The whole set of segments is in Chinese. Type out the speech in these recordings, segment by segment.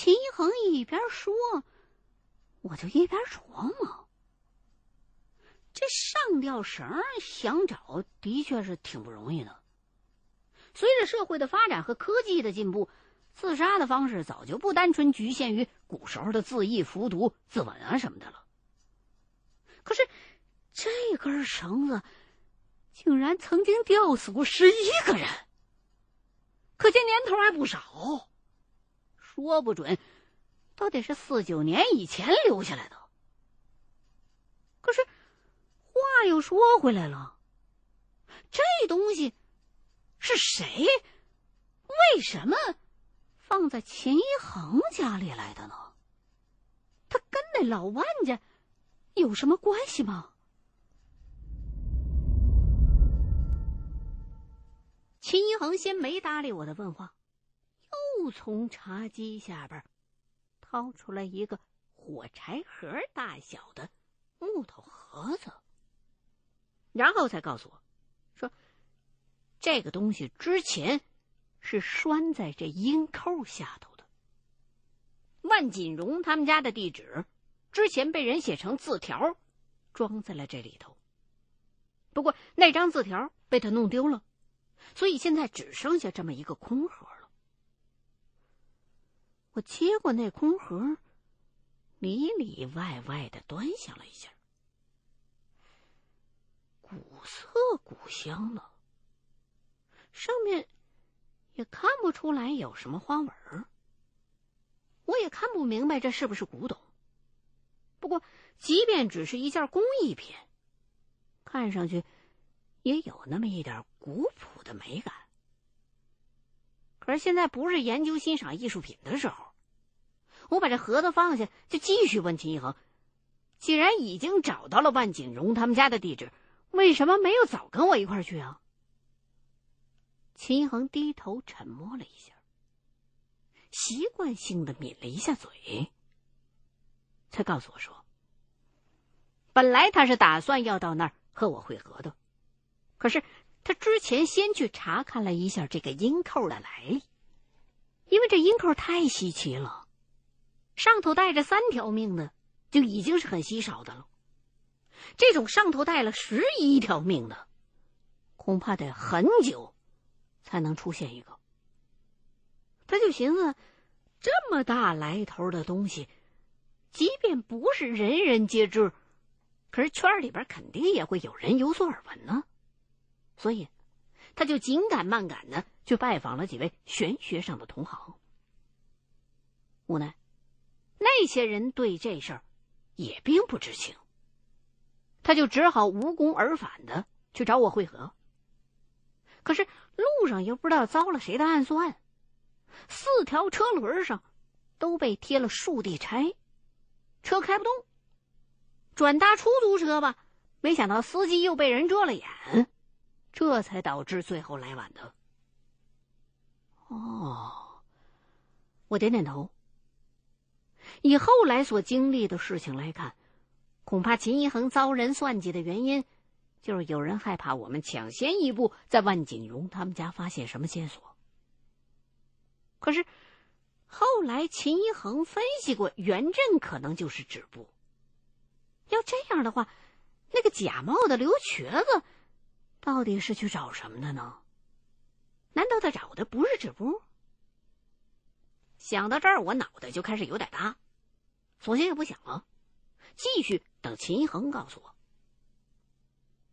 秦一恒一边说，我就一边琢磨：这上吊绳想找，的确是挺不容易的。随着社会的发展和科技的进步，自杀的方式早就不单纯局限于古时候的自缢、服毒、自刎啊什么的了。可是，这根绳子竟然曾经吊死过十一个人，可见年头还不少。说不准，都得是四九年以前留下来的。可是，话又说回来了，这东西是谁？为什么放在秦一恒家里来的呢？他跟那老万家有什么关系吗？秦一恒先没搭理我的问话。又从茶几下边掏出来一个火柴盒大小的木头盒子，然后才告诉我，说这个东西之前是拴在这阴扣下头的。万锦荣他们家的地址之前被人写成字条，装在了这里头。不过那张字条被他弄丢了，所以现在只剩下这么一个空盒。我接过那空盒，里里外外的端详了一下，古色古香的，上面也看不出来有什么花纹我也看不明白这是不是古董。不过，即便只是一件工艺品，看上去也有那么一点古朴的美感。而现在不是研究欣赏艺术品的时候，我把这盒子放下，就继续问秦一恒：既然已经找到了万锦荣他们家的地址，为什么没有早跟我一块去啊？秦一恒低头沉默了一下，习惯性的抿了一下嘴，才告诉我说：“本来他是打算要到那儿和我会合的，可是……”他之前先去查看了一下这个银扣的来历，因为这银扣太稀奇了，上头带着三条命的就已经是很稀少的了。这种上头带了十一条命的，恐怕得很久才能出现一个。他就寻思，这么大来头的东西，即便不是人人皆知，可是圈里边肯定也会有人有所耳闻呢。所以，他就紧赶慢赶的去拜访了几位玄学上的同行。无奈，那些人对这事儿也并不知情。他就只好无功而返的去找我会合。可是路上又不知道遭了谁的暗算，四条车轮上都被贴了树地拆，车开不动。转搭出租车吧，没想到司机又被人遮了眼。这才导致最后来晚的。哦，我点点头。以后来所经历的事情来看，恐怕秦一恒遭人算计的原因，就是有人害怕我们抢先一步在万锦荣他们家发现什么线索。可是后来秦一恒分析过，原阵可能就是止步。要这样的话，那个假冒的刘瘸子。到底是去找什么的呢？难道他找的不是纸布？想到这儿，我脑袋就开始有点大，索性也不想了，继续等秦一恒告诉我。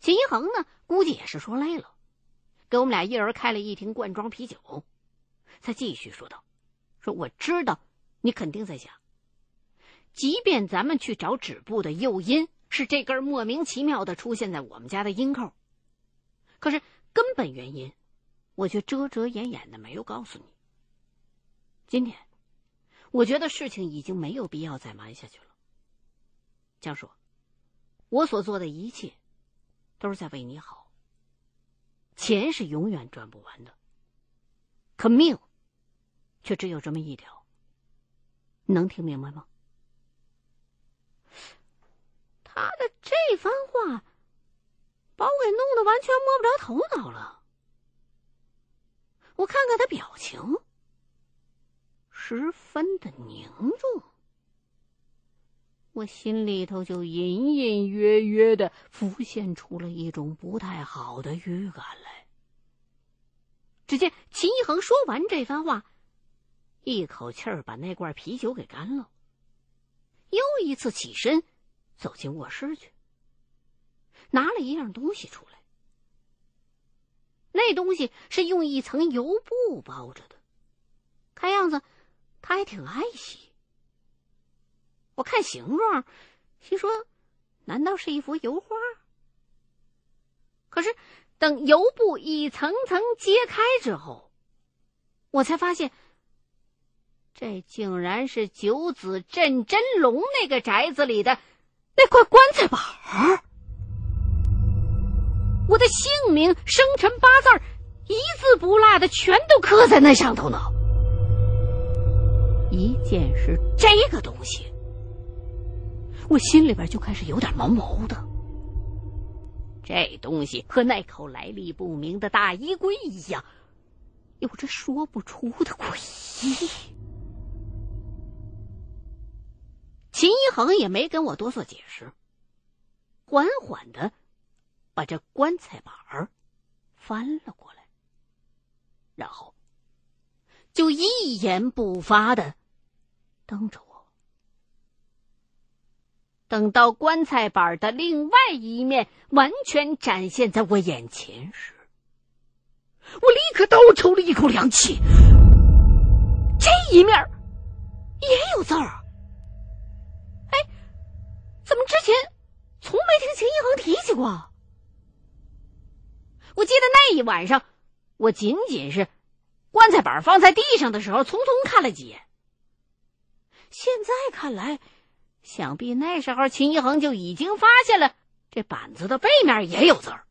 秦一恒呢，估计也是说累了，给我们俩一人开了一瓶罐装啤酒，他继续说道：“说我知道你肯定在想，即便咱们去找纸布的诱因是这根莫名其妙的出现在我们家的阴扣。”可是根本原因，我却遮遮掩掩的没有告诉你。今天，我觉得事情已经没有必要再瞒下去了。江叔，我所做的一切，都是在为你好。钱是永远赚不完的，可命，却只有这么一条。能听明白吗？他的这番话。把我给弄得完全摸不着头脑了。我看看他表情，十分的凝重。我心里头就隐隐约约的浮现出了一种不太好的预感来。只见秦一恒说完这番话，一口气儿把那罐啤酒给干了，又一次起身走进卧室去，拿了一样东西出来。那东西是用一层油布包着的，看样子他还挺爱惜。我看形状，心说：难道是一幅油画？可是等油布一层层揭开之后，我才发现，这竟然是九子镇真龙那个宅子里的那块棺材板儿。我的姓名、生辰八字一字不落的全都刻在那上头呢。一见是这个东西。我心里边就开始有点毛毛的。这东西和那口来历不明的大衣柜一样，有着说不出的诡异。秦一恒也没跟我多做解释，缓缓的把这棺材板儿翻了过来，然后就一言不发的瞪着我。等到棺材板的另外一面完全展现在我眼前时，我立刻倒抽了一口凉气。这一面也有字儿。哎，怎么之前从没听秦一恒提起过？我记得那一晚上，我仅仅是棺材板放在地上的时候，匆匆看了几眼。现在看来。想必那时候秦一恒就已经发现了这板子的背面也有字儿，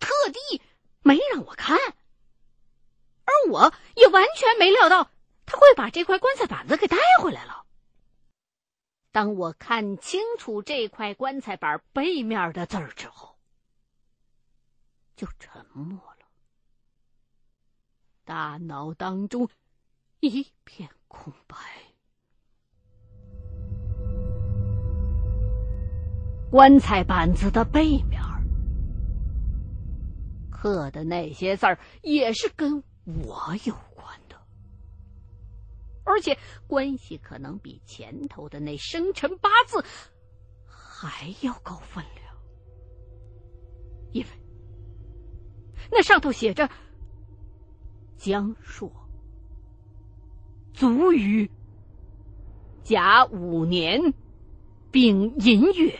特地没让我看，而我也完全没料到他会把这块棺材板子给带回来了。当我看清楚这块棺材板背面的字儿之后，就沉默了，大脑当中一片空白。棺材板子的背面刻的那些字儿也是跟我有关的，而且关系可能比前头的那生辰八字还要高分量，因为那上头写着“江朔，卒于甲午年丙寅月”。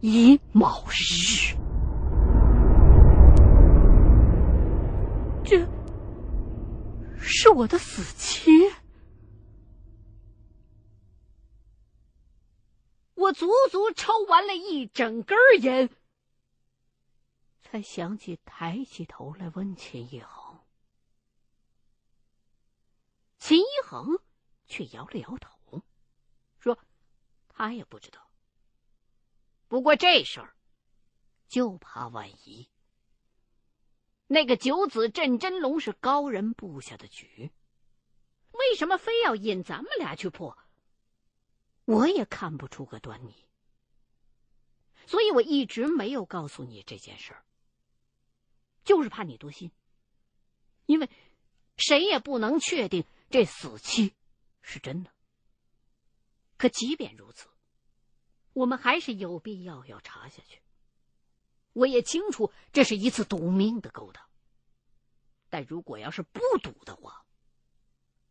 乙卯日，这是我的死期。我足足抽完了一整根烟，才想起抬起头来问秦一恒。秦一恒却摇了摇头，说：“他也不知道。”不过这事儿，就怕万一。那个九子镇真龙是高人布下的局，为什么非要引咱们俩去破？我也看不出个端倪，所以我一直没有告诉你这件事儿，就是怕你多心。因为谁也不能确定这死期是真的。可即便如此。我们还是有必要要查下去。我也清楚这是一次赌命的勾当，但如果要是不赌的话，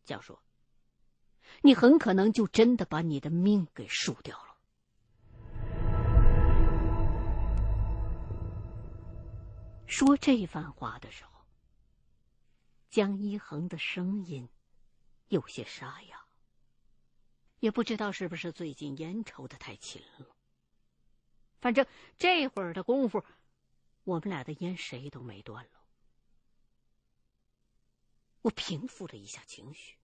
教授，你很可能就真的把你的命给输掉了。说这番话的时候，江一恒的声音有些沙哑。也不知道是不是最近烟抽的太勤了，反正这会儿的功夫，我们俩的烟谁都没断了。我平复了一下情绪，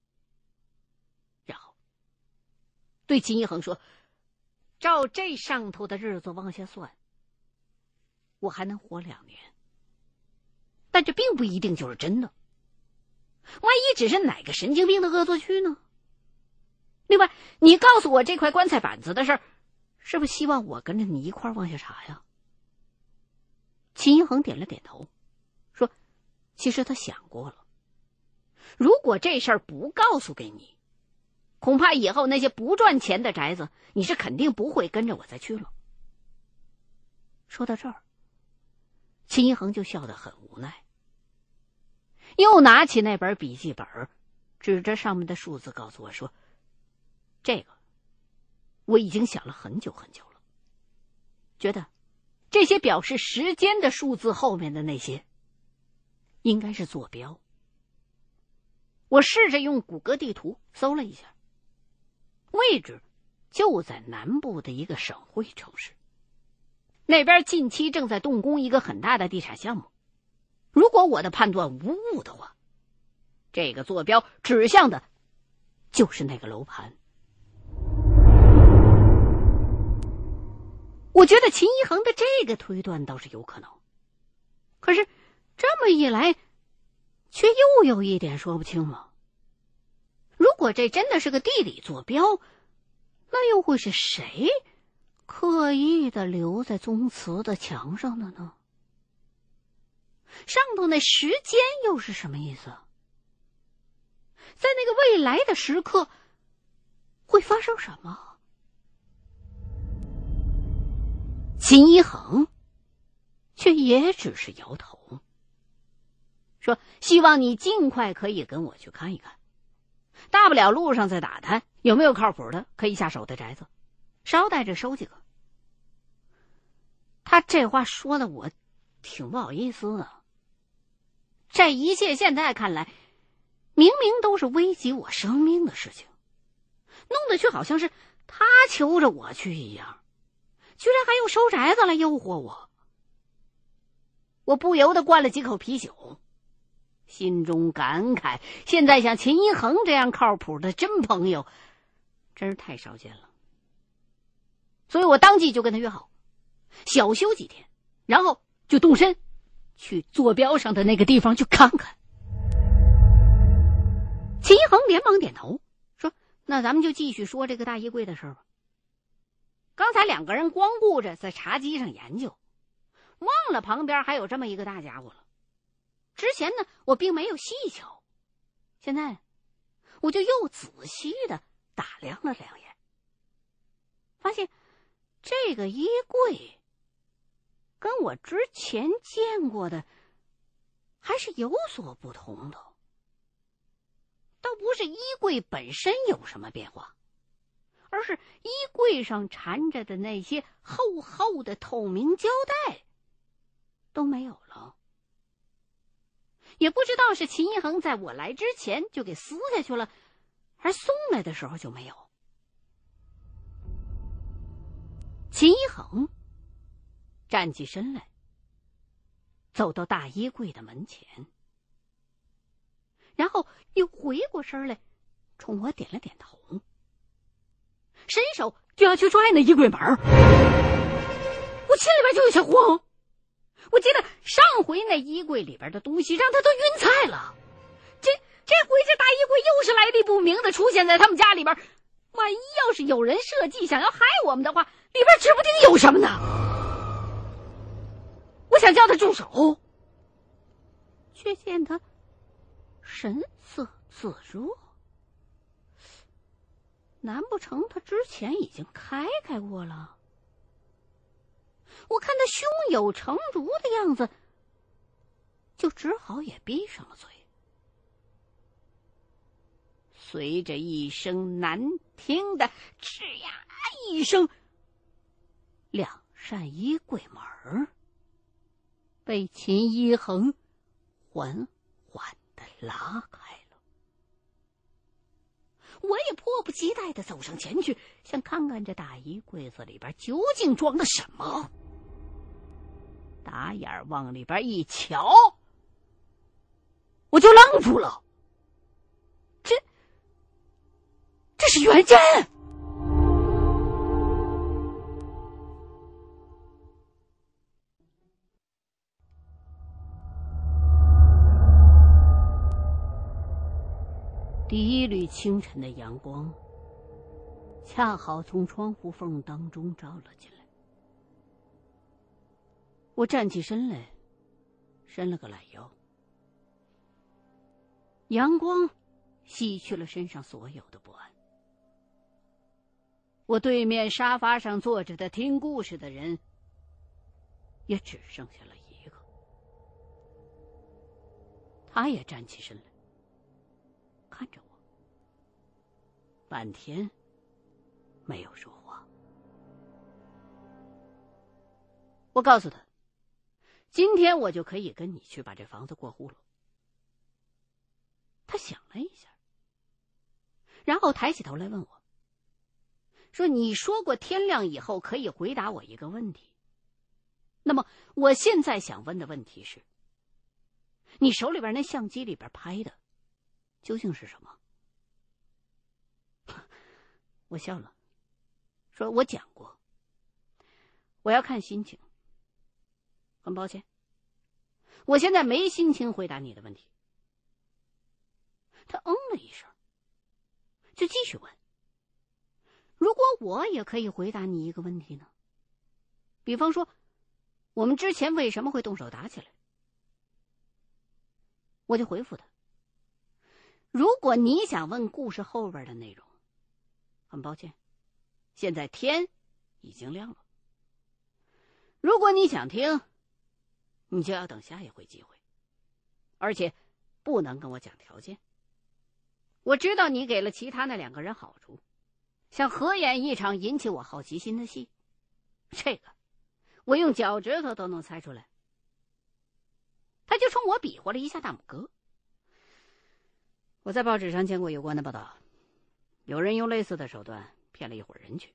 然后对秦一恒说：“照这上头的日子往下算，我还能活两年，但这并不一定就是真的。万一只是哪个神经病的恶作剧呢？另外，你告诉我这块棺材板子的事儿，是不是希望我跟着你一块往下查呀？秦一恒点了点头，说：“其实他想过了，如果这事儿不告诉给你，恐怕以后那些不赚钱的宅子，你是肯定不会跟着我再去了。”说到这儿，秦一恒就笑得很无奈，又拿起那本笔记本，指着上面的数字，告诉我说：“这个我已经想了很久很久了，觉得。”这些表示时间的数字后面的那些，应该是坐标。我试着用谷歌地图搜了一下，位置就在南部的一个省会城市。那边近期正在动工一个很大的地产项目。如果我的判断无误的话，这个坐标指向的，就是那个楼盘。我觉得秦一恒的这个推断倒是有可能，可是这么一来，却又有一点说不清了。如果这真的是个地理坐标，那又会是谁刻意的留在宗祠的墙上的呢？上头那时间又是什么意思？在那个未来的时刻，会发生什么？秦一恒，却也只是摇头，说：“希望你尽快可以跟我去看一看，大不了路上再打探有没有靠谱的可以下手的宅子，捎带着收几个。”他这话说的我挺不好意思的。这一切现在看来，明明都是危及我生命的事情，弄得却好像是他求着我去一样。居然还用收宅子来诱惑我，我不由得灌了几口啤酒，心中感慨：现在像秦一恒这样靠谱的真朋友，真是太少见了。所以我当即就跟他约好，小休几天，然后就动身去坐标上的那个地方去看看。秦一恒连忙点头说：“那咱们就继续说这个大衣柜的事吧。”刚才两个人光顾着在茶几上研究，忘了旁边还有这么一个大家伙了。之前呢，我并没有细瞧，现在我就又仔细的打量了两眼，发现这个衣柜跟我之前见过的还是有所不同的。倒不是衣柜本身有什么变化。而是衣柜上缠着的那些厚厚的透明胶带都没有了，也不知道是秦一恒在我来之前就给撕下去了，还是送来的时候就没有。秦一恒站起身来，走到大衣柜的门前，然后又回过身来，冲我点了点头。伸手就要去拽那衣柜门我心里边就有些慌。我记得上回那衣柜里边的东西让他都晕菜了，这这回这大衣柜又是来历不明的出现在他们家里边，万一要是有人设计想要害我们的话，里边指不定有什么呢。想叫他住手，却见他神色自若。难不成他之前已经开开过了？我看他胸有成竹的样子，就只好也闭上了嘴。随着一声难听的“吱呀”一声，两扇衣柜门被秦一恒缓缓的拉开了。我也迫不及待的走上前去，想看看这大衣柜子里边究竟装的什么。打眼往里边一瞧，我就愣住了。这，这是元贞。第一缕清晨的阳光，恰好从窗户缝当中照了进来。我站起身来，伸了个懒腰。阳光洗去了身上所有的不安。我对面沙发上坐着的听故事的人，也只剩下了一个。他也站起身来，看着我，半天没有说话。我告诉他：“今天我就可以跟你去把这房子过户了。”他想了一下，然后抬起头来问我。说：“你说过天亮以后可以回答我一个问题。那么，我现在想问的问题是：你手里边那相机里边拍的，究竟是什么？”我笑了，说：“我讲过，我要看心情。很抱歉，我现在没心情回答你的问题。”他嗯了一声，就继续问。如果我也可以回答你一个问题呢？比方说，我们之前为什么会动手打起来？我就回复他：如果你想问故事后边的内容，很抱歉，现在天已经亮了。如果你想听，你就要等下一回机会，而且不能跟我讲条件。我知道你给了其他那两个人好处。想合演一场引起我好奇心的戏，这个我用脚趾头都能猜出来。他就冲我比划了一下大拇哥。我在报纸上见过有关的报道，有人用类似的手段骗了一伙人去，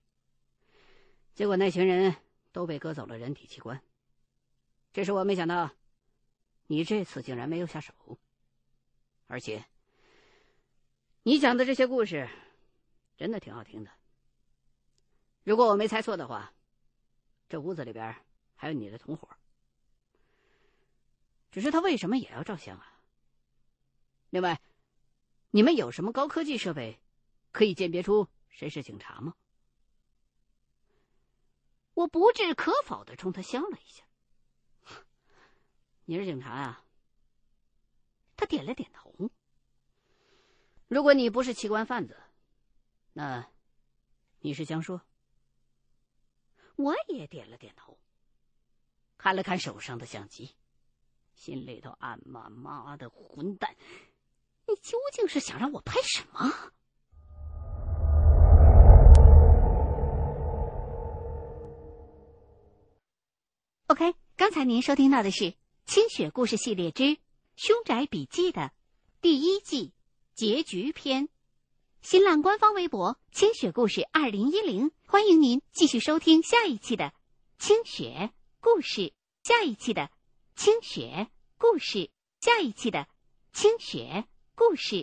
结果那群人都被割走了人体器官。这是我没想到，你这次竟然没有下手，而且你讲的这些故事。真的挺好听的。如果我没猜错的话，这屋子里边还有你的同伙。只是他为什么也要照相啊？另外，你们有什么高科技设备，可以鉴别出谁是警察吗？我不置可否的冲他笑了一下。你是警察啊？他点了点头。如果你不是器官贩子。那，你是想说？我也点了点头，看了看手上的相机，心里头暗骂：“妈的混蛋，你究竟是想让我拍什么？”OK，刚才您收听到的是《清雪故事系列之凶宅笔记》的第一季结局篇。新浪官方微博“清雪故事二零一零”，欢迎您继续收听下一期的“清雪故事”，下一期的“清雪故事”，下一期的“清雪故事”。